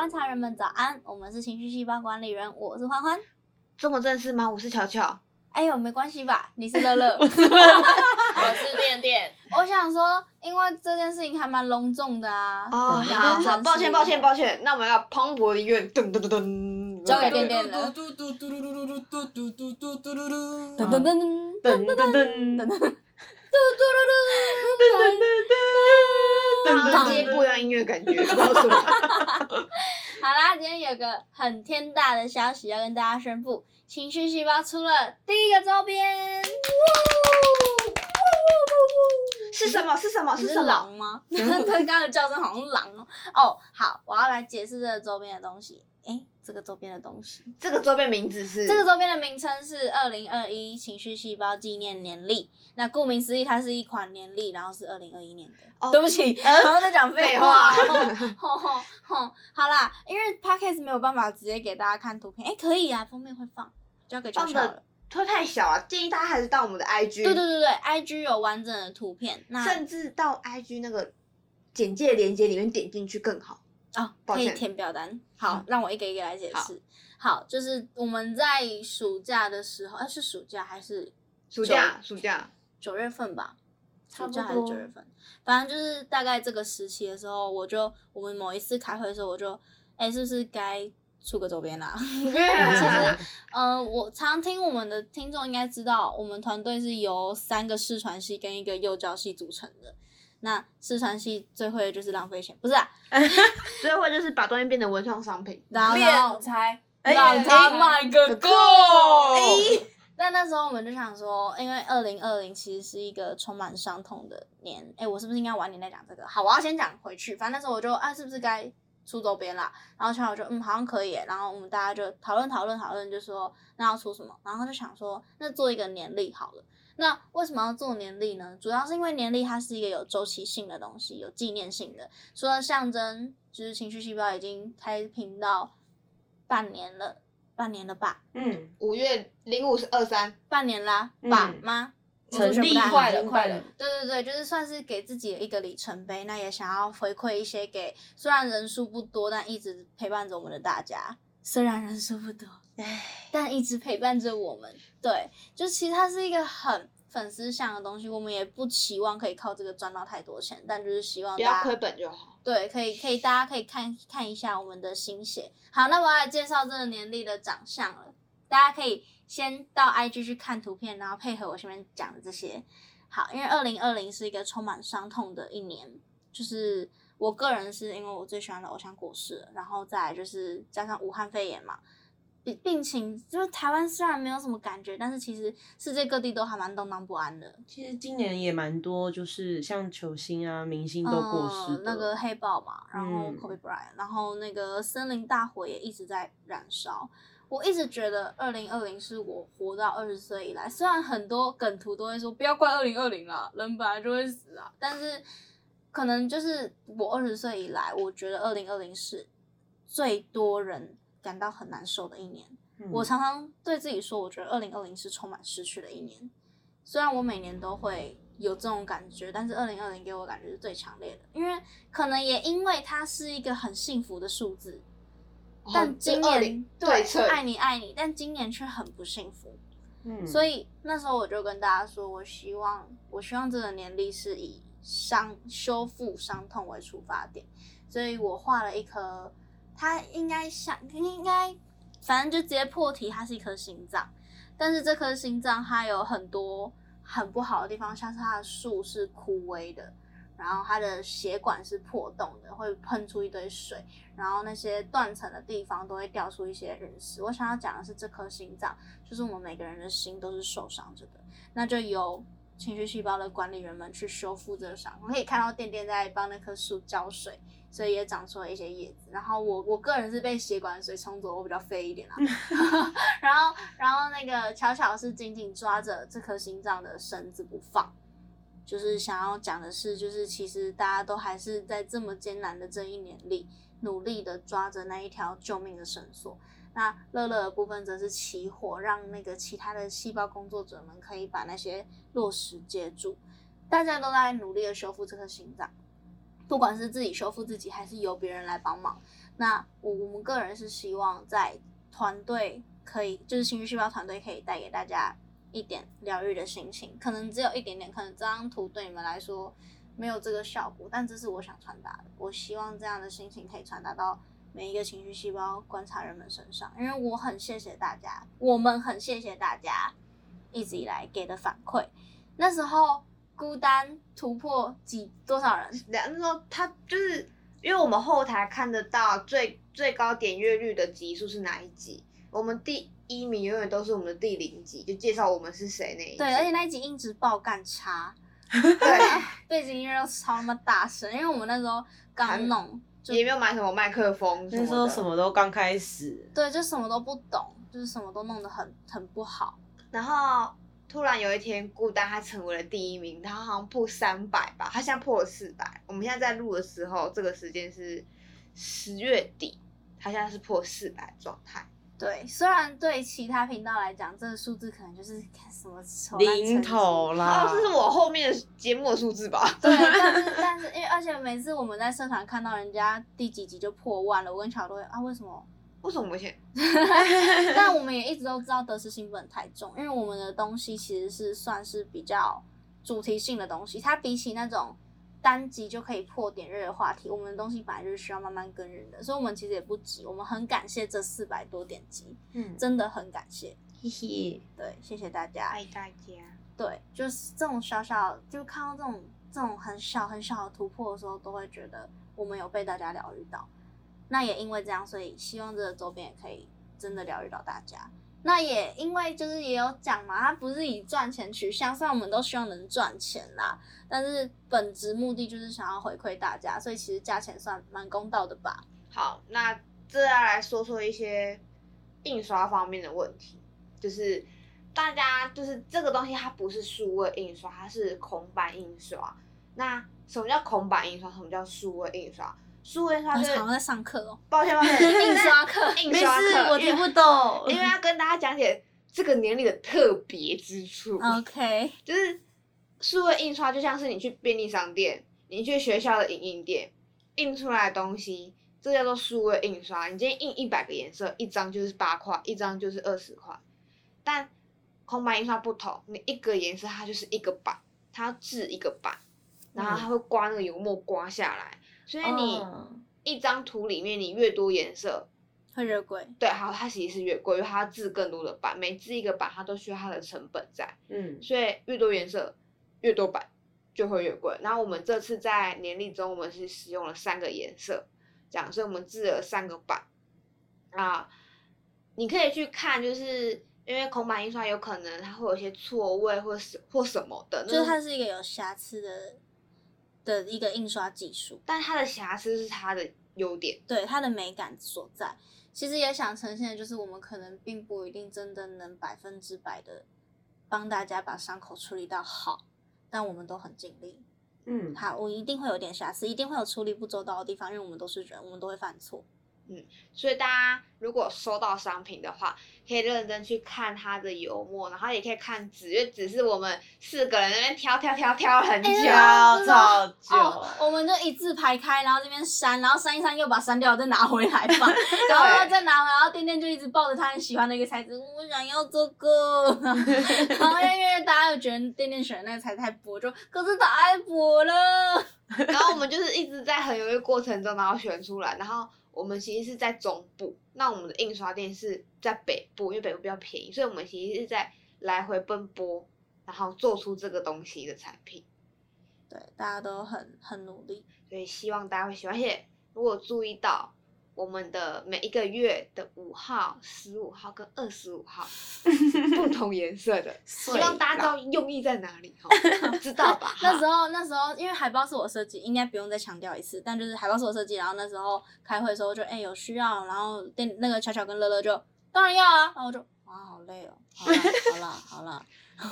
观察人们早安，我们是情绪细胞管理人，我是欢欢。这么正式吗？我是巧巧。哎呦，没关系吧？你是乐乐，我是店店。我想说，因为这件事情还蛮隆重的啊。哦，好，好，抱歉，抱歉，抱歉。那我们要磅礴的音乐，噔噔噔噔，交给店店了。嘟嘟嘟嘟嘟嘟嘟嘟嘟嘟嘟嘟嘟嘟噔噔噔噔噔噔噔噔噔噔噔，不一样音乐感觉，不知道为什么。好啦，今天有个很天大的消息要跟大家宣布，情绪细胞出了第一个周边。是什么？是什么？是是什么？狼吗？他刚刚的叫声好像狼哦。哦，好，我要来解释这个周边的东西。诶，这个周边的东西，这个周边名字是这个周边的名称是二零二一情绪细胞纪念年历。那顾名思义，它是一款年历，然后是二零二一年的。哦对不起，呃然后在讲废废话。话 吼吼吼好啦，因为 podcast 没有办法直接给大家看图片，诶，可以啊，封面会放，交给巧放的。会太小啊，建议大家还是到我们的 IG，对对对对，IG 有完整的图片，那甚至到 IG 那个简介链接里面点进去更好。哦，可以抱歉填表单。好嗯，让我一个一个来解释。好，就是我们在暑假的时候，哎，是暑假还是暑假，暑假，九月份吧？差不暑假还是多九月份？反正就是大概这个时期的时候，我就我们某一次开会的时候，我就哎，是不是该出个周边啦？其实，呃，我常听我们的听众应该知道，我们团队是由三个视传系跟一个幼教系组成的。那四川系最会的就是浪费钱，不是啊？最会就是把东西变成文创商品。然后敛财，让他卖个够。哎 但那时候我们就想说，因为二零二零其实是一个充满伤痛的年，哎，我是不是应该晚点再讲这个？好，我要先讲回去。反正那时候我就啊，是不是该出周边啦？然后巧巧就嗯，好像可以。然后我们大家就讨论讨论讨论，就说那要出什么？然后就想说，那做一个年历好了。那为什么要做年历呢？主要是因为年历它是一个有周期性的东西，有纪念性的。除了象征，就是情绪细胞已经开频到半年了，半年了吧？嗯，五月零五是二三，半年啦，嗯爸妈成立快快了快了，对对对，就是算是给自己的一个里程碑，那也想要回馈一些给虽然人数不多，但一直陪伴着我们的大家。虽然人数不多，但一直陪伴着我们。对，就其实它是一个很粉丝向的东西，我们也不期望可以靠这个赚到太多钱，但就是希望不要亏本就好。对，可以可以，大家可以看看一下我们的心血。好，那我要来介绍这个年历的长相了，大家可以先到 IG 去看图片，然后配合我前面讲的这些。好，因为二零二零是一个充满伤痛的一年，就是我个人是因为我最喜欢的偶像过世了，然后再来就是加上武汉肺炎嘛。病病情就是台湾虽然没有什么感觉，但是其实世界各地都还蛮动荡不安的。其实今年也蛮多，就是像球星啊、明星都过世嗯、那个黑豹嘛，然后嗯 Kobe Bryant，、然后那个森林大火也一直在燃烧。我一直觉得二零二零是我活到二十岁以来，虽然很多梗图都会说不要怪二零二零啦，人本来就会死啊，但是可能就是我二十岁以来，我觉得二零二零是最多人感到很难受的一年。嗯我常常对自己说，我觉得二零二零是充满失去的一年。虽然我每年都会有这种感觉，但是二零二零给我感觉是最强烈的，因为可能也因为它是一个很幸福的数字，但今年20对称爱你爱你，但今年却很不幸福。嗯所以那时候我就跟大家说，我希望我希望这个年历是以伤修复伤痛为出发点，所以我画了一颗，它应该像应该反正就直接破题，它是一颗心脏，但是这颗心脏它有很多很不好的地方，像是它的树是枯萎的。然后它的血管是破洞的，会喷出一堆水，然后那些断层的地方都会掉出一些陨石。我想要讲的是，这颗心脏就是我们每个人的心都是受伤着的，那就由情绪细胞的管理员们去修复这个伤。我可以看到店店在帮那棵树浇水，所以也长出了一些叶子。然后我我个人是被血管水冲走，我比较废一点啦。然后然后那个巧巧是紧紧抓着这颗心脏的绳子不放。就是想要讲的是，就是其实大家都还是在这么艰难的这一年里，努力的抓着那一条救命的绳索。那乐乐的部分则是起火，让那个其他的细胞工作者们可以把那些落石接住。大家都在努力的修复这颗心脏，不管是自己修复自己，还是由别人来帮忙。那我我们个人是希望在团队可以，就是情绪细胞团队可以带给大家一点疗愈的心情，可能只有一点点，可能这张图对你们来说没有这个效果，但这是我想传达的。我希望这样的心情可以传达到每一个情绪细胞观察人们身上，因为我很谢谢大家，我们很谢谢大家一直以来给的反馈。那时候孤单突破几多少人？两那时候他就是因为我们后台看得到最最高点阅率的集数是哪一集，我们第一名永远都是我们的第零集，就介绍我们是谁那一集。对，而且那一集音质爆干差，对，背景音乐都超他妈大声，因为我们那时候刚弄，就也没有买什么麦克风什那时候。什么都刚开始，对，就什么都不懂，就是什么都弄得很很不好。然后突然有一天，孤单他成为了第一名，他好像破三百吧，他现在破了四百。我们现在在录的时候，这个时间是十月底，他现在是破四百状态。对，虽然对其他频道来讲，这个数字可能就是看什么丑零头啦。哦，这是我后面的节目的数字吧？对，但是但是因为而且每次我们在社团看到人家第几集就破万了，我跟乔都会啊为什么？为什么我们现但 我们也一直都知道得失心不能太重，因为我们的东西其实是算是比较主题性的东西，它比起那种单集就可以破点阅的话题，我们的东西本来就是需要慢慢跟人的，所以我们其实也不急，我们很感谢这四百多点击，嗯，真的很感谢，嘿嘿，对，谢谢大家。爱大家？对，就是这种小小，就看到这种这种很小很小的突破的时候，都会觉得我们有被大家疗愈到。那也因为这样，所以希望这个周边也可以真的疗愈到大家。那也因为就是也有讲嘛，它不是以赚钱取向，虽然我们都希望能赚钱啦，但是本质目的就是想要回馈大家，所以其实价钱算蛮公道的吧。好，那这要来说说一些印刷方面的问题，就是大家就是这个东西它不是数位印刷，它是孔板印刷。那什么叫孔板印刷？什么叫数位印刷？数位印刷就是我好像在上课哦，抱歉抱歉，印刷课 印没事，刷课，我听不懂。因为要跟大家讲解这个年龄的特别之处。OK，就是数位印刷，就像是你去便利商店，你去学校的影印店印出来的东西，这叫做数位印刷。你今天印一百个颜色，一张就是八块，一张就是二十块。但空白印刷不同，你一个颜色它就是一个版，它要制一个版，然后它会刮那个油墨刮下来，所以你嗯一张图里面你越多颜色，会越贵。对，好，它其实是越贵，因为它要制更多的版，每制一个版它都需要它的成本在。嗯，所以越多颜色，越多版就会越贵。然后我们这次在年历中，我们是使用了三个颜色，这样，所以我们制了三个版。啊，你可以去看，就是因为孔板印刷有可能它会有一些错位或是或什么的，就是它是一个有瑕疵的的一个印刷技术，但它的瑕疵是它的优点。对它的美感所在。其实也想呈现的就是，我们可能并不一定真的能百分之百的帮大家把伤口处理到好，但我们都很尽力。嗯，好，我一定会有点瑕疵，一定会有处理不周到的地方，因为我们都是人，我们都会犯错。所以大家如果收到商品的话，可以认真去看它的油墨，然后也可以看纸，因为纸是我们四个人那边挑挑挑挑很久。哎挑超久，哦，我们就一字排开，然后这边删，然后删一删又把删掉再拿回来放，然后再拿回来，然后店店就一直抱着他很喜欢的一个材质，我想要这个，然后因为大家又觉得店店选的那个材质太薄，就可是太薄了。然后我们就是一直在很犹豫的过程中，然后选出来。然后我们其实是在中部，那我们的印刷店是在北部，因为北部比较便宜，所以我们其实是在来回奔波，然后做出这个东西的产品。对，大家都很很努力。所以希望大家会喜欢。而且如果注意到我们的每一个月的五号、十五号跟二十五号 不同颜色的，希望大家知道用意在哪里哈，知道吧？那时候候那时候因为海报是我设计，应该不用再强调一次，但就是海报是我设计，然后那时候开会的时候就哎、有需要，然后店那个巧巧跟乐乐就当然要啊，然后我就哇好累哦，好啦好啦好啦，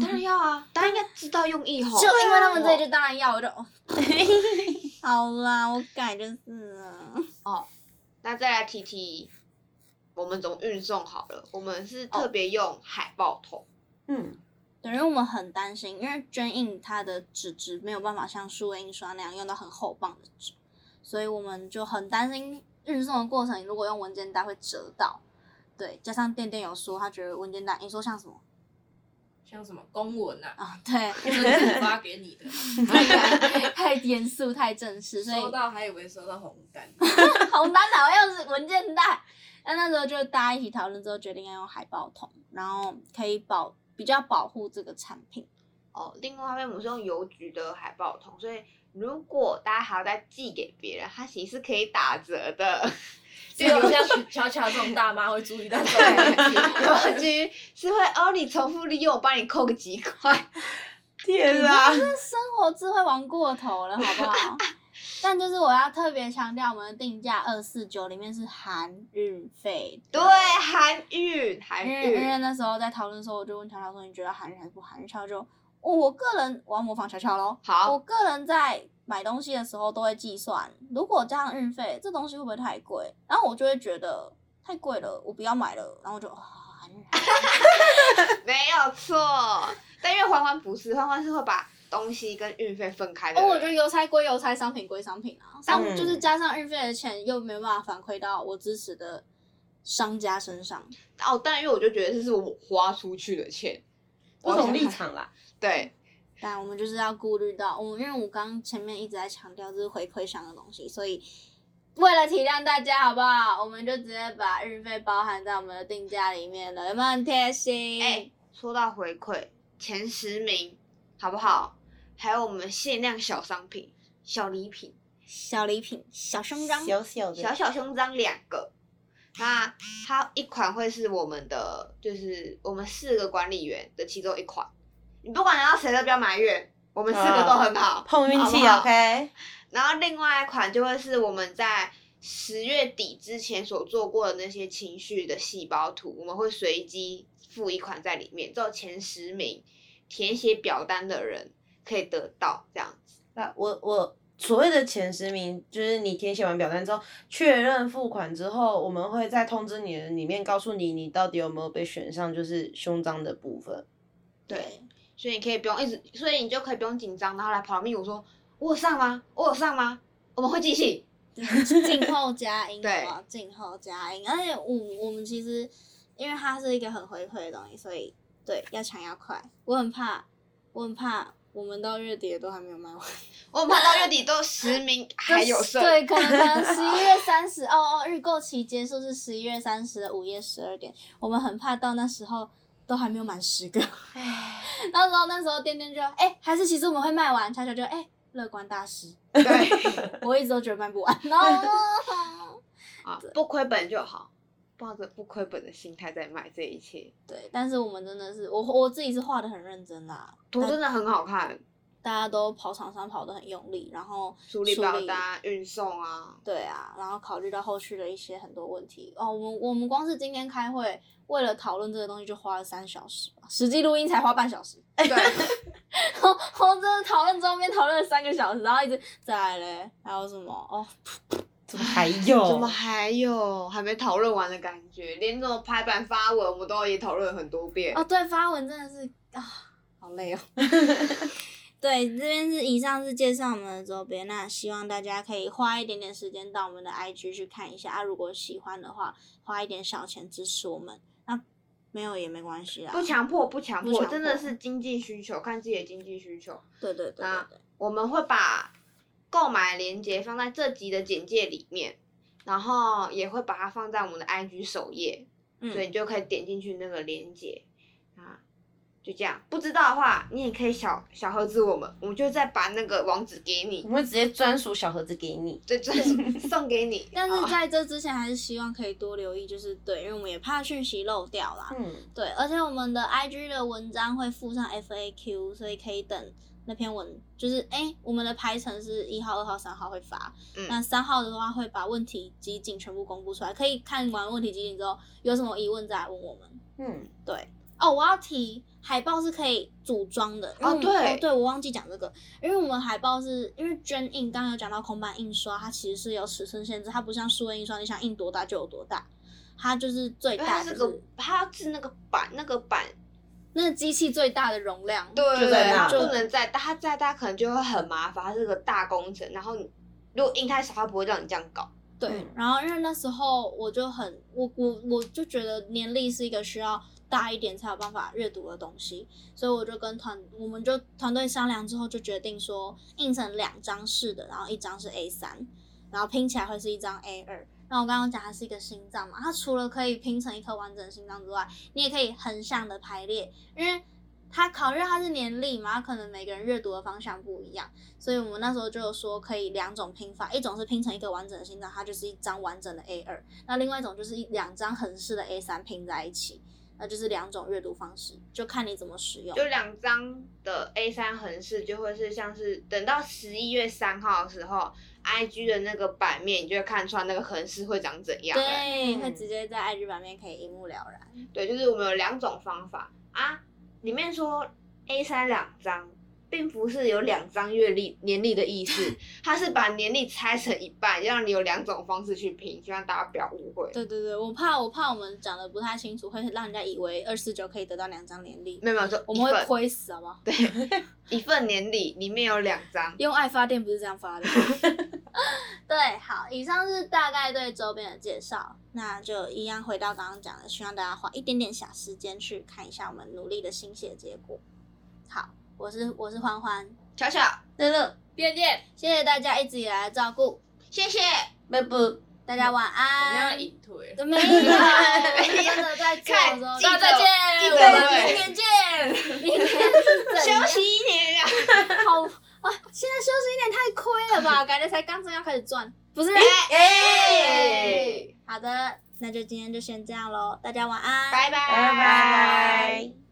当然要啊，大家应该知道用意吼。就因为他们这一句当然要，我就哦，好啦，我改就是了。哦，那再来提提我们怎么运送好了。我们是特别用海报桶，嗯，对，因为我们很担心，因为捐印它的纸质没有办法像数位印刷那样用到很厚磅的纸，所以我们就很担心运送的过程，如果用文件袋会折到。对，加上店店有说他觉得文件袋，你说像什么像什么公文啊，啊？对，就是我发给你的，太 太严肃太正式，所以收到还以为收到红单，红单好像是文件袋。那那时候就大家一起讨论之后，决定要用海报桶，然后可以保比较保护这个产品。哦，另外一边我们是用邮局的海报桶，所以如果大家还要再寄给别人，它其实是可以打折的。只有像巧巧这种大妈会注意到这对，个问题。邮局是会哦，你重复利用，我帮你扣个几块。天啊！生活智慧玩过头了，好不好？但就是我要特别强调，我们的定价二四九里面是含运费的。对，含运，韩因为因为。那时候在讨论的时候，我就问乔乔说：“你觉得含运还是不含运？”乔乔就、哦我个人我要模仿乔乔喽。好我个人在买东西的时候都会计算，如果加上运费，这东西会不会太贵？然后我就会觉得太贵了，我不要买了。然后我就 没有错，但因为欢欢不是，欢欢是会把东西跟运费分开的哦，我觉得邮差归邮差，商品归商品啊，商嗯就是加上运费的钱，又没有办法反馈到我支持的商家身上。哦，但因为我就觉得这是我花出去的钱，不同立场啦。对，但我们就是要顾虑到，我们因为我刚刚前面一直在强调就是回馈上的东西，所以为了体谅大家，好不好？我们就直接把运费包含在我们的定价里面了，有没有很贴心？哎、说到回馈，前十名好不好？还有我们限量小商品、小礼品，小礼品、小胸章，小小的小小胸章两个。那它一款会是我们的，就是我们四个管理员的其中一款。你不管拿到谁都不要埋怨，我们四个都很好，碰运气好好，OK。然后另外一款就会是我们在十月底之前所做过的那些情绪的细胞图，我们会随机附一款在里面，只有前十名填写表单的人可以得到这样子。那我我所谓的前十名，就是你填写完表单之后，确认付款之后，我们会在通知你的里面告诉你，你到底有没有被选上，就是胸章的部分。对，所以你可以不用一直，所以你就可以不用紧张，然后来跑密我说我有上吗？我有上吗？我们会继续。静候佳音，对？静候佳音。而且我我们其实，因为它是一个很回馈的东西，所以对要抢要快。我很怕，我很怕我们到月底都还没有卖完。我们怕到月底都十名 还有剩。对，可能 十一月三十，哦哦，预购期结束是十一月三十的午夜十二点，我们很怕到那时候都还没有满十个。唉那时候那时候店店就哎、还是其实我们会卖完，悄悄就哎乐观大师，对我一直都觉得卖不完，然后啊，不亏本就好，抱着不亏本的心态在买这一切，对，但是我们真的是我我自己是画的很认真啦，图真的很好看，大家都跑厂商跑得很用力，然后处理表单、运送啊，对啊，然后考虑到后续的一些很多问题哦。我们我们光是今天开会，为了讨论这个东西就花了三小时吧，实际录音才花半小时。对，我 我真的讨论周边讨论了三个小时，然后一直再来嘞，还有什么哦？怎么还有？怎么还有还没讨论完的感觉？连这种排版发文，我们都也讨论了很多遍。哦，对，发文真的是啊，好累哦。对，这边是以上是介绍我们的周边，那希望大家可以花一点点时间到我们的 IG 去看一下啊。如果喜欢的话，花一点小钱支持我们，那没有也没关系啦。不强迫，不强迫，真的是经济需求，看自己的经济需求。对对对对那对。我们会把购买链接放在这集的简介里面，然后也会把它放在我们的 IG 首页，嗯所以你就可以点进去那个链接。啊，就这样。不知道的话，你也可以小小盒子我们，我们就再把那个网址给你我，们会直接专属小盒子给你。对，专属 送给你。但是啊在这之前，还是希望可以多留意，就是对，因为我们也怕讯息漏掉啦。嗯，对，而且我们的 IG 的文章会附上 FAQ，所以可以等那篇文，就是哎、我们的排程是一号、二号、三号会发。嗯那三号的话会把问题集锦全部公布出来，可以看完问题集锦之后有什么疑问再来问我们。嗯，对，哦，我要提海报是可以组装的。哦对哦，对我忘记讲这个，因为我们海报是因为捐印，刚刚有讲到孔板印刷，它其实是有尺寸限制，它不像数位印刷，你想印多大就有多大，它就是最大就是它是个，它要是那个板，那个板，那个机器最大的容量。对就不能再大，它再大可能就会很麻烦，它是个大工程。然后你如果印太少，它不会让你这样搞。对嗯，然后因为那时候我就很，我我我就觉得年历是一个需要大一点才有办法阅读的东西，所以我就跟团，我们就团队商量之后就决定说，印成两张式的，然后一张是 A 三，然后拼起来会是一张 A 二。那我刚刚讲它是一个心脏嘛，它除了可以拼成一颗完整的心脏之外，你也可以横向的排列，因为它考虑它是年历嘛，可能每个人阅读的方向不一样，所以我们那时候就有说可以两种拼法，一种是拼成一个完整的心脏，它就是一张完整的 A 二，那另外一种就是一两张横式的 A 三拼在一起，那就是两种阅读方式，就看你怎么使用。就两张的 A 三横式就会是像是等到十一月三号的时候，IG 的那个版面，你就会看出来那个横式会长怎样。对，嗯会直接在 IG 版面可以一目了然。对，就是我们有两种方法啊，里面说 A 三两张，并不是有两张月历年历的意思，它是把年历拆成一半，让你有两种方式去拼，希望大家不要误会。对对对，我怕我怕我们讲的不太清楚，会让人家以为二四九可以得到两张年历，没有没有，就我们会亏死，好不好？对，一份年历里面有两张。用爱发电不是这样发的。对，好，以上是大概对周边的介绍，那就一样回到刚刚讲的，希望大家花一点点小时间去看一下我们努力的心血结果。好，我是我是欢欢，巧巧，乐乐，变变，谢谢大家一直以来的照顾，谢谢。拜拜。大家晚我们要安。隐退。没有，真的在做的时候，看再见，记者我们会明天见。明天是怎样休息一年呀、好啊！现在休息一点太亏了吧？感觉才刚正要开始赚，不是？哎好的，那就今天就先这样喽，大家晚安，拜拜拜拜。